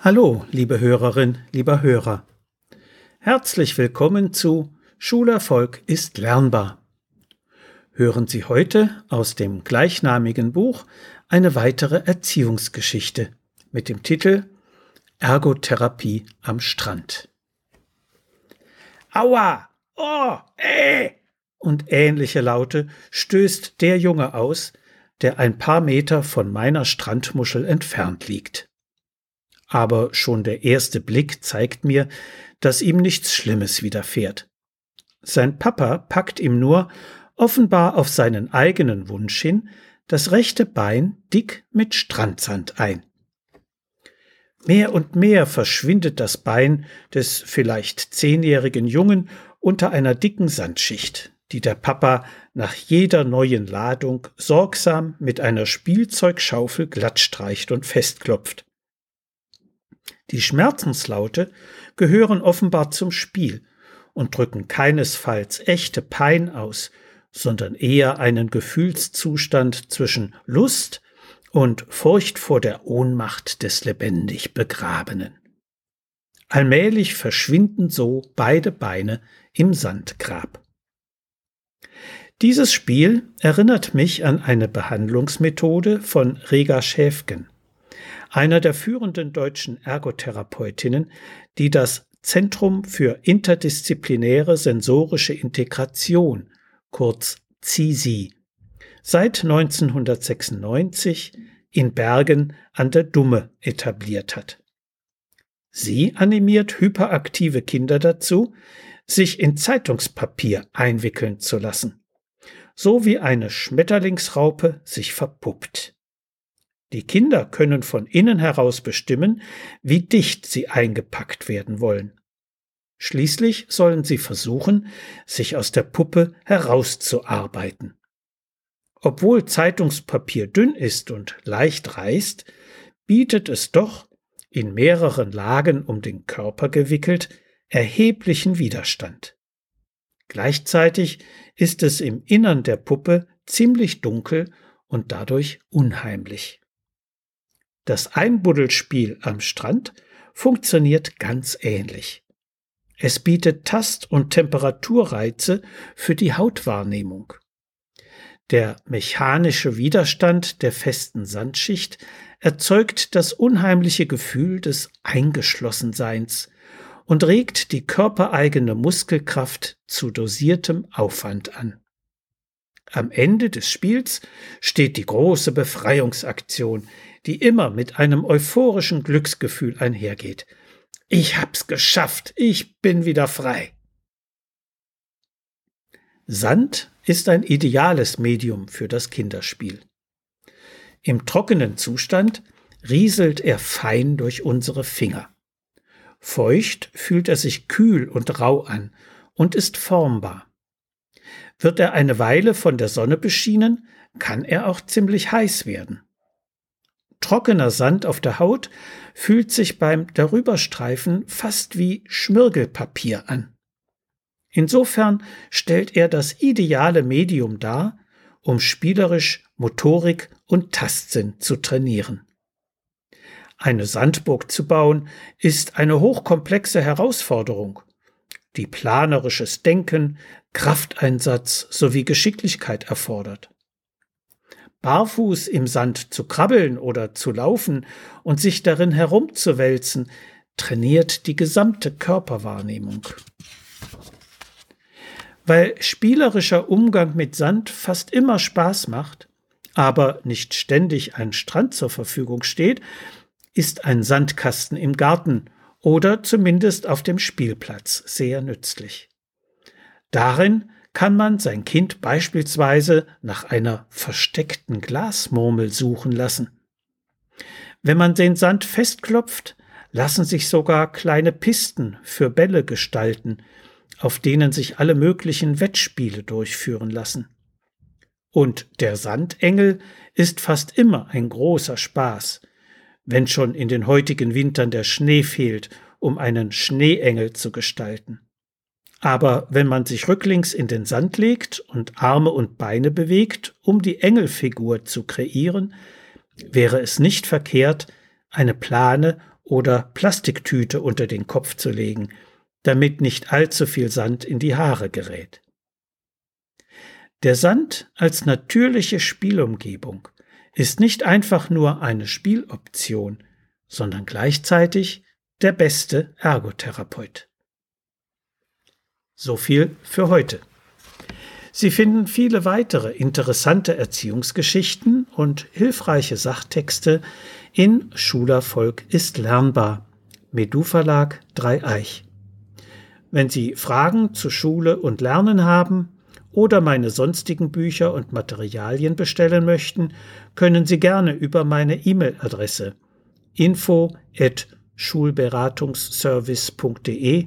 Hallo, liebe Hörerin, lieber Hörer. Herzlich willkommen zu Schulerfolg ist lernbar. Hören Sie heute aus dem gleichnamigen Buch eine weitere Erziehungsgeschichte mit dem Titel Ergotherapie am Strand. Aua! Oh! Äh! Und ähnliche Laute stößt der Junge aus, der ein paar Meter von meiner Strandmuschel entfernt liegt aber schon der erste Blick zeigt mir, dass ihm nichts Schlimmes widerfährt. Sein Papa packt ihm nur, offenbar auf seinen eigenen Wunsch hin, das rechte Bein dick mit Strandsand ein. Mehr und mehr verschwindet das Bein des vielleicht zehnjährigen Jungen unter einer dicken Sandschicht, die der Papa nach jeder neuen Ladung sorgsam mit einer Spielzeugschaufel glattstreicht und festklopft. Die Schmerzenslaute gehören offenbar zum Spiel und drücken keinesfalls echte Pein aus, sondern eher einen Gefühlszustand zwischen Lust und Furcht vor der Ohnmacht des lebendig Begrabenen. Allmählich verschwinden so beide Beine im Sandgrab. Dieses Spiel erinnert mich an eine Behandlungsmethode von Rega Schäfgen einer der führenden deutschen Ergotherapeutinnen, die das Zentrum für interdisziplinäre sensorische Integration, kurz CISI, seit 1996 in Bergen an der Dumme etabliert hat. Sie animiert hyperaktive Kinder dazu, sich in Zeitungspapier einwickeln zu lassen, so wie eine Schmetterlingsraupe sich verpuppt. Die Kinder können von innen heraus bestimmen, wie dicht sie eingepackt werden wollen. Schließlich sollen sie versuchen, sich aus der Puppe herauszuarbeiten. Obwohl Zeitungspapier dünn ist und leicht reißt, bietet es doch, in mehreren Lagen um den Körper gewickelt, erheblichen Widerstand. Gleichzeitig ist es im Innern der Puppe ziemlich dunkel und dadurch unheimlich. Das Einbuddelspiel am Strand funktioniert ganz ähnlich. Es bietet Tast- und Temperaturreize für die Hautwahrnehmung. Der mechanische Widerstand der festen Sandschicht erzeugt das unheimliche Gefühl des Eingeschlossenseins und regt die körpereigene Muskelkraft zu dosiertem Aufwand an. Am Ende des Spiels steht die große Befreiungsaktion, die immer mit einem euphorischen Glücksgefühl einhergeht. Ich hab's geschafft, ich bin wieder frei. Sand ist ein ideales Medium für das Kinderspiel. Im trockenen Zustand rieselt er fein durch unsere Finger. Feucht fühlt er sich kühl und rau an und ist formbar. Wird er eine Weile von der Sonne beschienen, kann er auch ziemlich heiß werden. Trockener Sand auf der Haut fühlt sich beim Darüberstreifen fast wie Schmirgelpapier an. Insofern stellt er das ideale Medium dar, um spielerisch Motorik und Tastsinn zu trainieren. Eine Sandburg zu bauen ist eine hochkomplexe Herausforderung, die planerisches Denken, Krafteinsatz sowie Geschicklichkeit erfordert barfuß im Sand zu krabbeln oder zu laufen und sich darin herumzuwälzen, trainiert die gesamte Körperwahrnehmung. Weil spielerischer Umgang mit Sand fast immer Spaß macht, aber nicht ständig ein Strand zur Verfügung steht, ist ein Sandkasten im Garten oder zumindest auf dem Spielplatz sehr nützlich. Darin kann man sein Kind beispielsweise nach einer versteckten Glasmurmel suchen lassen. Wenn man den Sand festklopft, lassen sich sogar kleine Pisten für Bälle gestalten, auf denen sich alle möglichen Wettspiele durchführen lassen. Und der Sandengel ist fast immer ein großer Spaß, wenn schon in den heutigen Wintern der Schnee fehlt, um einen Schneeengel zu gestalten. Aber wenn man sich rücklings in den Sand legt und Arme und Beine bewegt, um die Engelfigur zu kreieren, wäre es nicht verkehrt, eine plane oder Plastiktüte unter den Kopf zu legen, damit nicht allzu viel Sand in die Haare gerät. Der Sand als natürliche Spielumgebung ist nicht einfach nur eine Spieloption, sondern gleichzeitig der beste Ergotherapeut. So viel für heute. Sie finden viele weitere interessante Erziehungsgeschichten und hilfreiche Sachtexte in Schulerfolg ist lernbar. Medu Verlag Dreieich. Wenn Sie Fragen zu Schule und Lernen haben oder meine sonstigen Bücher und Materialien bestellen möchten, können Sie gerne über meine E-Mail-Adresse info at schulberatungsservice.de